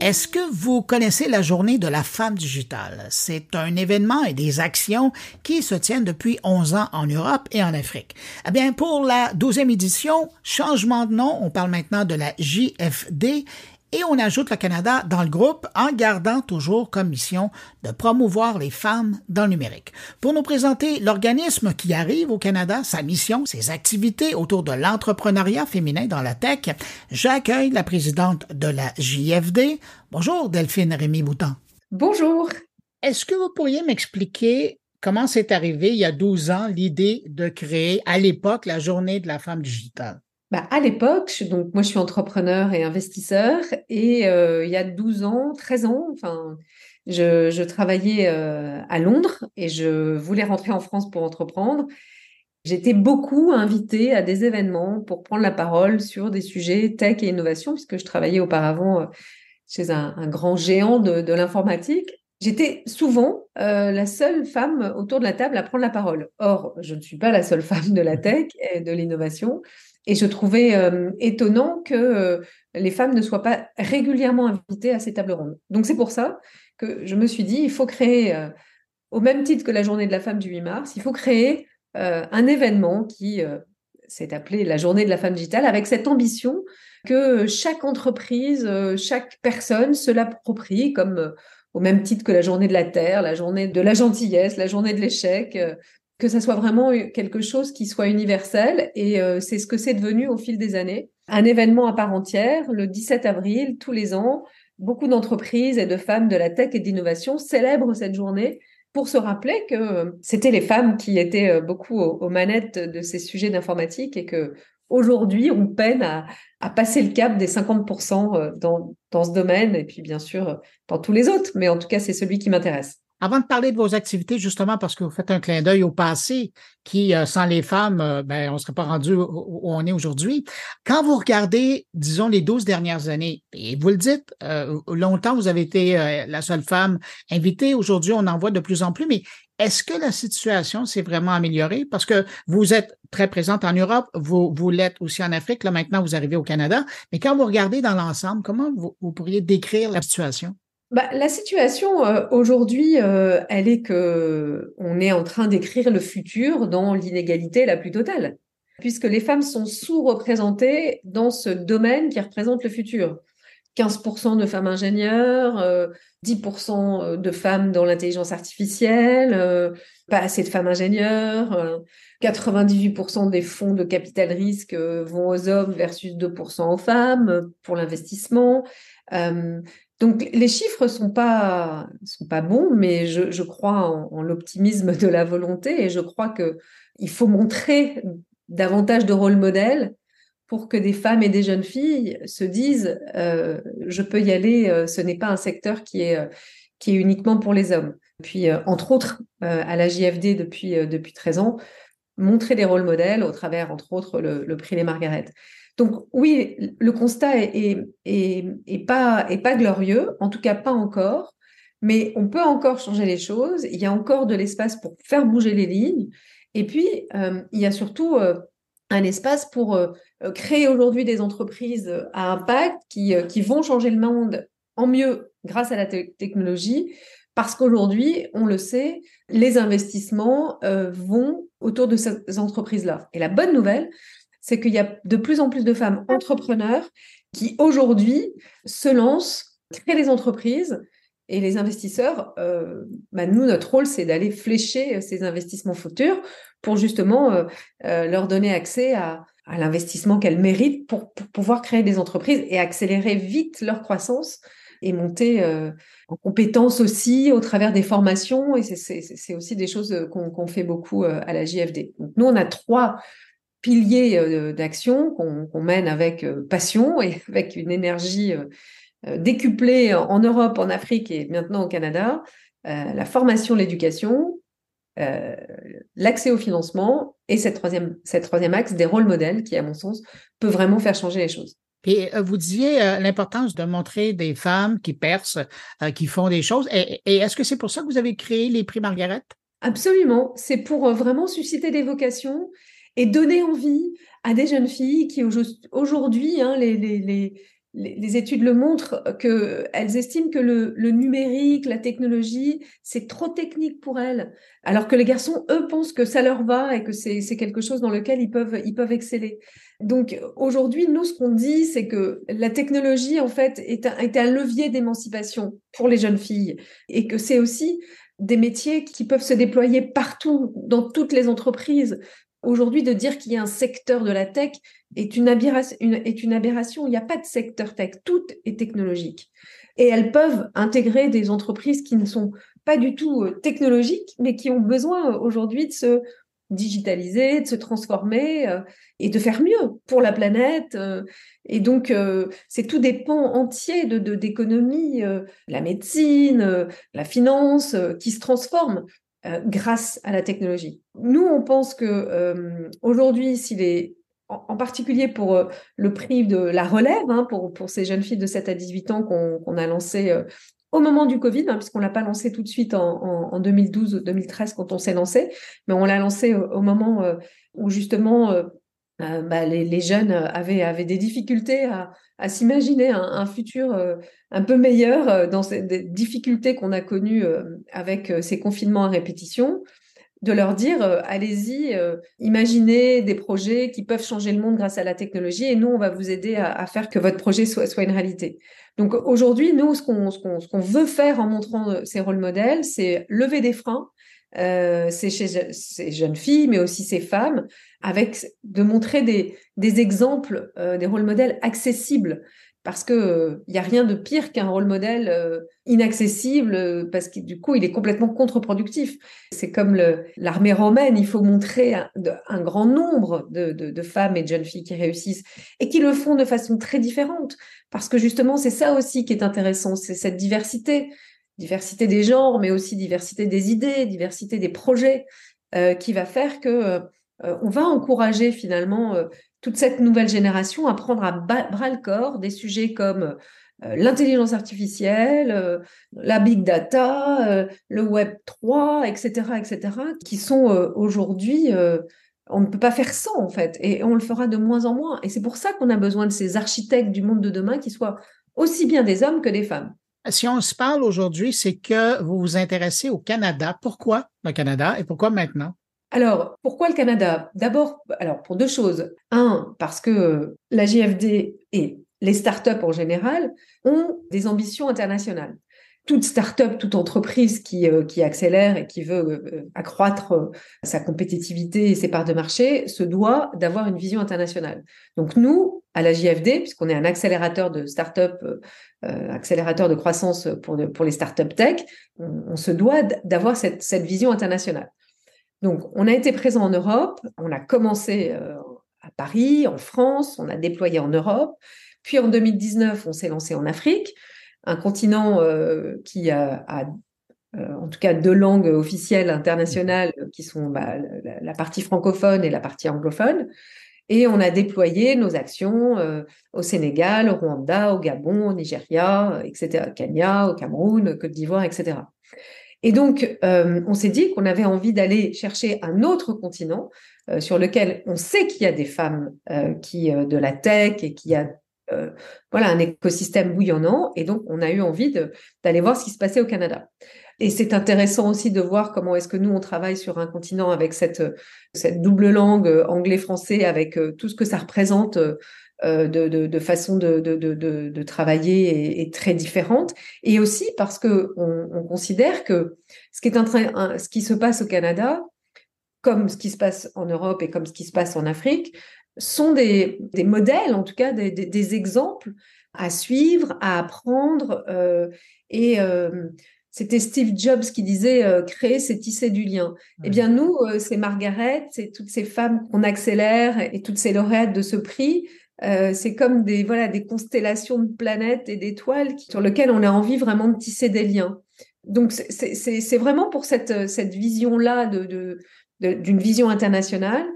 Est-ce que vous connaissez la journée de la femme digitale? C'est un événement et des actions qui se tiennent depuis 11 ans en Europe et en Afrique. Eh bien, pour la 12e édition, changement de nom, on parle maintenant de la JFD et on ajoute le Canada dans le groupe en gardant toujours comme mission de promouvoir les femmes dans le numérique. Pour nous présenter l'organisme qui arrive au Canada, sa mission, ses activités autour de l'entrepreneuriat féminin dans la tech, j'accueille la présidente de la JFD. Bonjour Delphine Rémy Boutan. Bonjour. Est-ce que vous pourriez m'expliquer comment c'est arrivé il y a 12 ans l'idée de créer à l'époque la journée de la femme digitale? Bah, à l'époque, donc moi je suis entrepreneur et investisseur et euh, il y a 12 ans, 13 ans, enfin, je, je travaillais euh, à Londres et je voulais rentrer en France pour entreprendre. J'étais beaucoup invitée à des événements pour prendre la parole sur des sujets tech et innovation puisque je travaillais auparavant euh, chez un, un grand géant de, de l'informatique. J'étais souvent la seule femme autour de la table à prendre la parole. Or, je ne suis pas la seule femme de la tech et de l'innovation. Et je trouvais euh, étonnant que euh, les femmes ne soient pas régulièrement invitées à ces tables rondes. Donc c'est pour ça que je me suis dit, il faut créer, euh, au même titre que la journée de la femme du 8 mars, il faut créer un événement qui s'est appelé la journée de la femme digitale avec cette ambition que chaque entreprise, chaque personne se l'approprie comme au même titre que la journée de la Terre, la journée de la gentillesse, la journée de l'échec, que ça soit vraiment quelque chose qui soit universel. Et euh, c'est ce que c'est devenu au fil des années. Un événement à part entière, le 17 avril, tous les ans, beaucoup d'entreprises et de femmes de la tech et d'innovation célèbrent cette journée pour se rappeler que c'était les femmes qui étaient euh, beaucoup aux, manettes de ces sujets d'informatique et que aujourd'hui on peine à, à, passer le cap des 50% euh, dans, dans ce domaine et puis bien sûr dans tous les autres. Mais en tout cas, c'est celui qui m'intéresse. Avant de parler de vos activités, justement, parce que vous faites un clin d'œil au passé, qui, euh, sans les femmes, euh, ben, on ne serait pas rendu où on est aujourd'hui. Quand vous regardez, disons, les 12 dernières années, et vous le dites, euh, longtemps, vous avez été la seule femme invitée. Aujourd'hui, on en voit de plus en plus, mais est-ce que la situation s'est vraiment améliorée? Parce que vous êtes très présente en Europe, vous, vous l'êtes aussi en Afrique, là maintenant vous arrivez au Canada, mais quand vous regardez dans l'ensemble, comment vous pourriez décrire la situation? Bah, la situation euh, aujourd'hui, euh, elle est que on est en train d'écrire le futur dans l'inégalité la plus totale, puisque les femmes sont sous-représentées dans ce domaine qui représente le futur. 15% de femmes ingénieures, 10% euh, de femmes dans l'intelligence artificielle, pas assez de femmes ingénieures, 98% des fonds de capital risque vont aux hommes versus 2% aux femmes pour l'investissement. Donc les chiffres sont pas sont pas bons, mais je, crois en, l'optimisme de la volonté et je crois que il faut montrer davantage de rôle modèle pour que des femmes et des jeunes filles se disent euh, je peux y aller, euh, ce n'est pas un secteur qui est euh, uniquement pour les hommes. Puis entre autres à la JFD depuis depuis 13 ans, montrer des rôles modèles au travers entre autres le, le prix Les Margaret. Donc oui, le constat est, pas, glorieux, en tout cas pas encore, mais on peut encore changer les choses. Il y a encore de l'espace pour faire bouger les lignes. Et puis, euh, il y a surtout euh, un espace pour euh, créer aujourd'hui des entreprises à impact qui vont changer le monde en mieux grâce à la technologie. Parce qu'aujourd'hui, on le sait, les investissements vont autour de ces entreprises-là. Et la bonne nouvelle, c'est qu'il y a de plus en plus de femmes entrepreneurs qui aujourd'hui se lancent, créent des entreprises. Et les investisseurs, euh, bah, nous, notre rôle, c'est d'aller flécher ces investissements futurs pour justement euh, euh, leur donner accès à, l'investissement qu'elles méritent pour, pouvoir créer des entreprises et accélérer vite leur croissance et monter en compétences aussi au travers des formations. Et c'est aussi des choses qu'on fait beaucoup à la JFD. Donc, nous, on a trois piliers euh, d'action qu'on mène avec euh, passion et avec une énergie euh, décuplée en Europe, en Afrique et maintenant au Canada, la formation, l'éducation, l'accès au financement et cette troisième, cette troisième axe des rôles modèles qui, à mon sens, peut vraiment faire changer les choses. Et vous disiez l'importance de montrer des femmes qui percent, qui font des choses. Et, et est-ce que c'est pour ça que vous avez créé les prix Margaret? Absolument. C'est pour vraiment susciter des vocations et donner envie à des jeunes filles qui aujourd'hui, hein, les, les, les, études le montrent qu'elles estiment que le, numérique, la technologie, c'est trop technique pour elles, alors que les garçons, eux, pensent que ça leur va et que c'est quelque chose dans lequel ils peuvent, ils peuvent exceller. Donc aujourd'hui, nous, ce qu'on dit, c'est que la technologie, en fait, est est un levier d'émancipation pour les jeunes filles et que c'est aussi des métiers qui peuvent se déployer partout, dans toutes les entreprises. Aujourd'hui, de dire qu'il y a un secteur de la tech est une, aberration, est une aberration. Il n'y a pas de secteur tech. Tout est technologique. Et elles peuvent intégrer des entreprises qui ne sont pas du tout euh, technologiques, mais qui ont besoin euh, aujourd'hui de se digitaliser, de se transformer euh, et de faire mieux pour la planète. et donc, c'est tout des pans entiers de d'économie, la médecine, la finance, qui se transforment euh, grâce à la technologie. Nous, on pense que euh, aujourd'hui, s'il est en, particulier pour euh, le prix de la relève, hein, pour, pour ces jeunes filles de 7 à 18 ans qu'on a lancé au moment du Covid, hein, puisqu'on l'a pas lancé tout de suite en, en, 2012-2013 quand on s'est lancé, mais on l'a lancé au, moment où justement bah, les, jeunes avaient, avaient des difficultés à, s'imaginer un, futur euh, un peu meilleur euh, dans ces difficultés qu'on a connues euh, avec ces confinements à répétition, de leur dire allez-y, imaginez des projets qui peuvent changer le monde grâce à la technologie et nous, on va vous aider à, faire que votre projet soit, soit une réalité. Donc aujourd'hui, nous, ce qu'on qu'on veut faire en montrant ces rôles modèles, c'est lever des freins euh, c'est chez ces jeunes filles, mais aussi ces femmes, avec de montrer des, exemples, euh, des rôles modèles accessibles, parce que il euh, a rien de pire qu'un rôle modèle euh, inaccessible, parce que du coup il est complètement contre-productif. C'est comme l'armée romaine, il faut montrer un, grand nombre de, femmes et de jeunes filles qui réussissent et qui le font de façon très différente, parce que justement c'est ça aussi qui est intéressant, c'est cette diversité diversité des genres, mais aussi diversité des idées, diversité des projets, euh, qui va faire que euh, on va encourager finalement euh, toute cette nouvelle génération à prendre à bras le corps des sujets comme l'intelligence artificielle, la big data, le web 3, etc., etc., qui sont aujourd'hui on ne peut pas faire sans en fait, et on le fera de moins en moins. Et c'est pour ça qu'on a besoin de ces architectes du monde de demain qui soient aussi bien des hommes que des femmes si on se parle aujourd'hui, c'est que vous vous intéressez au Canada. Pourquoi le Canada et pourquoi maintenant? Alors, pourquoi le Canada? D'abord, alors pour deux choses. Un, parce que la JFD et les startups en général ont des ambitions internationales toute start-up, toute entreprise qui, euh, qui accélère et qui veut euh, accroître euh, sa compétitivité et ses parts de marché se doit d'avoir une vision internationale. Donc nous, à la JFD, puisqu'on est un accélérateur de start-up, accélérateur de croissance pour, les start-up tech, on, se doit d'avoir cette, vision internationale. Donc on a été présent en Europe, on a commencé à Paris, en France, on a déployé en Europe, puis en 2019, on s'est lancé en Afrique un continent euh, qui a, euh, en tout cas deux langues officielles internationales qui sont bah, la, partie francophone et la partie anglophone. Et on a déployé nos actions euh, au Sénégal, au Rwanda, au Gabon, au Nigeria, etc., Kenya, au Cameroun, Côte d'Ivoire, etc. Et donc, on s'est dit qu'on avait envie d'aller chercher un autre continent sur lequel on sait qu'il y a des femmes qui de la tech et qu'il y a euh, voilà un écosystème bouillonnant. Et donc, on a eu envie d'aller voir ce qui se passait au Canada. Et c'est intéressant aussi de voir comment est-ce que nous, on travaille sur un continent avec cette, double langue euh, anglais-français, avec euh, tout ce que ça représente de, façon de, travailler est, très différente. Et aussi parce que on, considère que ce qui se passe au Canada, comme ce qui se passe en Europe et comme ce qui se passe en Afrique, sont des, modèles, en tout cas des, exemples à suivre, à apprendre. Euh, et euh, c'était Steve Jobs qui disait euh, créer, c'est tisser du lien. Eh bien, nous, c'est Margaret, c'est toutes ces femmes qu'on accélère et toutes ces lauréates de ce prix. c'est comme des voilà des constellations de planètes et d'étoiles sur lesquelles on a envie vraiment de tisser des liens. Donc c'est vraiment pour cette, cette vision-là de, d'une vision internationale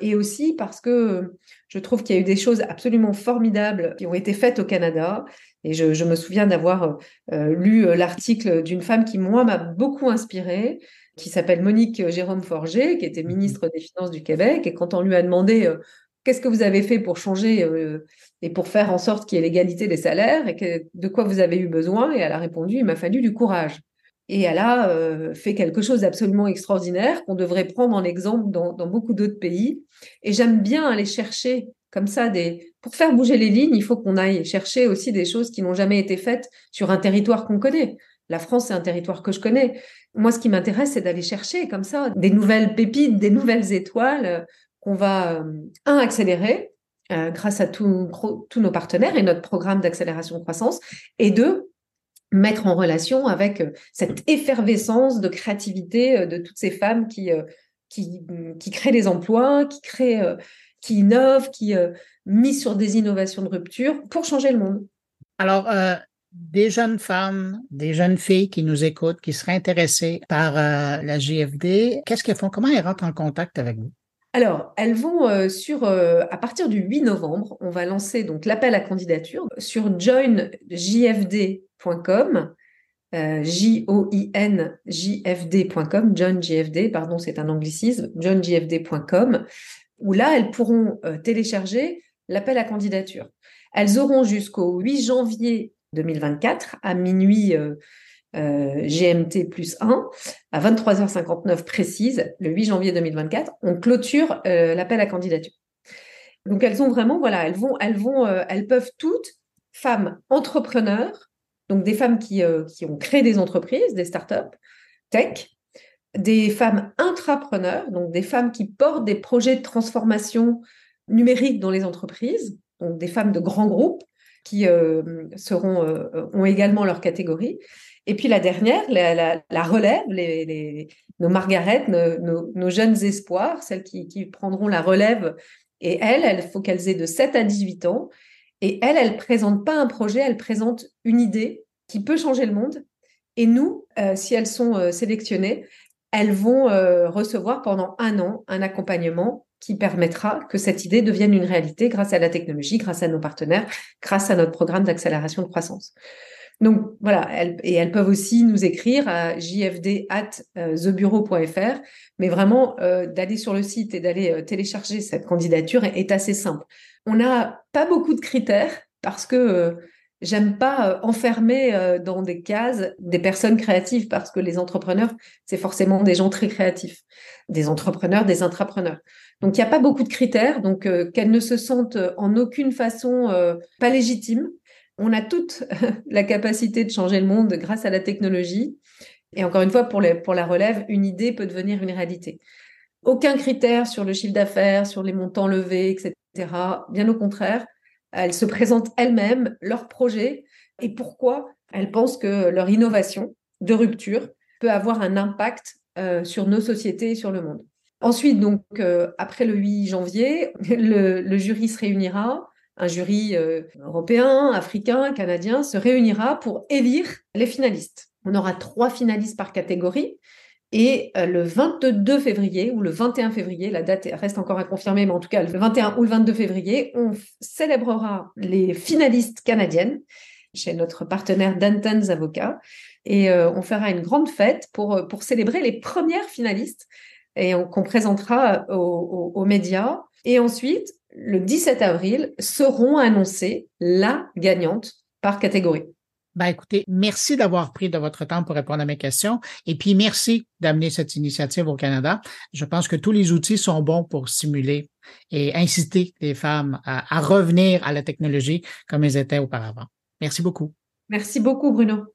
et aussi parce que je trouve qu'il y a eu des choses absolument formidables qui ont été faites au Canada. Et je, me souviens d'avoir euh, lu euh, l'article d'une femme qui, moi, m'a beaucoup inspirée, qui s'appelle Monique Jérôme Forger, qui était mhm. ministre des Finances du Québec. Et quand on lui a demandé euh, qu'est-ce que vous avez fait pour changer euh, et pour faire en sorte qu'il y ait l'égalité des salaires et de quoi vous avez eu besoin? Et elle a répondu, il m'a fallu du courage. Et elle a euh, fait quelque chose d'absolument extraordinaire qu'on devrait prendre en exemple dans, beaucoup d'autres pays. Et j'aime bien aller chercher comme ça des... Pour faire bouger les lignes, il faut qu'on aille chercher aussi des choses qui n'ont jamais été faites sur un territoire qu'on connaît. La France, c'est un territoire que je connais. Moi, ce qui m'intéresse, c'est d'aller chercher comme ça des nouvelles pépites, des nouvelles étoiles qu'on va, euh, un, accélérer euh, grâce à tous nos partenaires et notre programme d'accélération de croissance, et deux, mettre en relation avec euh, cette effervescence de créativité de toutes ces femmes qui, qui, qui créent des emplois, qui créent, qui innovent, qui misent sur des innovations de rupture pour changer le monde. Alors, des jeunes femmes, des jeunes filles qui nous écoutent, qui seraient intéressées par la JFD, qu'est-ce qu'elles font? Comment elles rentrent en contact avec vous? Alors, elles vont euh, sur, euh, à partir du 8 novembre, on va lancer donc l'appel à candidature sur joinjfd.com, euh, J-O-I-N-J-F-D.com, joinjfd, pardon, c'est un anglicisme, joinjfd.com, où là, elles pourront télécharger l'appel à candidature. Elles auront jusqu'au 8 janvier 2024 à minuit euh, GMT plus 1 à 23h59 précise, le 8 janvier 2024, on clôture euh, l'appel à candidature. Donc elles ont vraiment, voilà, elles vont, elles vont, euh, elles peuvent toutes, femmes entrepreneurs, donc des femmes qui, qui ont créé des entreprises, des startups, tech, des femmes intrapreneurs, donc des femmes qui portent des projets de transformation numérique dans les entreprises, donc des femmes de grands groupes qui seront, ont également leur catégorie, et puis la dernière, la, relève, les, nos Margaret, nos, jeunes espoirs, celles qui, prendront la relève. Et elles, il faut qu'elles aient de 7 à 18 ans. Et elles, elles ne présentent pas un projet, elles présentent une idée qui peut changer le monde. Et nous, euh, si elles sont euh, sélectionnées, elles vont euh, recevoir pendant un an un accompagnement qui permettra que cette idée devienne une réalité grâce à la technologie, grâce à nos partenaires, grâce à notre programme d'accélération de croissance. Donc voilà, et elles peuvent aussi nous écrire à jfd@thebureau.fr, euh, mais vraiment euh, d'aller sur le site et d'aller euh, télécharger cette candidature est, assez simple. On n'a pas beaucoup de critères parce que j'aime pas enfermer dans des cases des personnes créatives parce que les entrepreneurs, c'est forcément des gens très créatifs, des entrepreneurs, des intrapreneurs. Donc il n'y a pas beaucoup de critères, donc qu'elles ne se sentent en aucune façon pas légitimes on a toute la capacité de changer le monde grâce à la technologie. Et encore une fois, pour, la relève, une idée peut devenir une réalité. Aucun critère sur le chiffre d'affaires, sur les montants levés, etc. Bien au contraire, elles se présentent elles-mêmes, leurs projets et pourquoi elles pensent que leur innovation de rupture peut avoir un impact euh, sur nos sociétés et sur le monde. Ensuite, donc, euh, après le 8 janvier, le jury se réunira un jury euh, européen, africain, canadien se réunira pour élire les finalistes. On aura trois finalistes par catégorie. Et euh, le 22 février ou le 21 février, la date reste encore à confirmer, mais en tout cas le 21 ou le 22 février, on célébrera les finalistes canadiennes chez notre partenaire Danton's Avocats. Et on fera une grande fête pour célébrer les premières finalistes et qu'on présentera aux médias. Et ensuite, le 17 avril, seront annoncées la gagnante par catégorie. Ben écoutez, merci d'avoir pris de votre temps pour répondre à mes questions et puis merci d'amener cette initiative au Canada. Je pense que tous les outils sont bons pour stimuler et inciter les femmes à, à revenir à la technologie comme elles étaient auparavant. Merci beaucoup. Merci beaucoup, Bruno.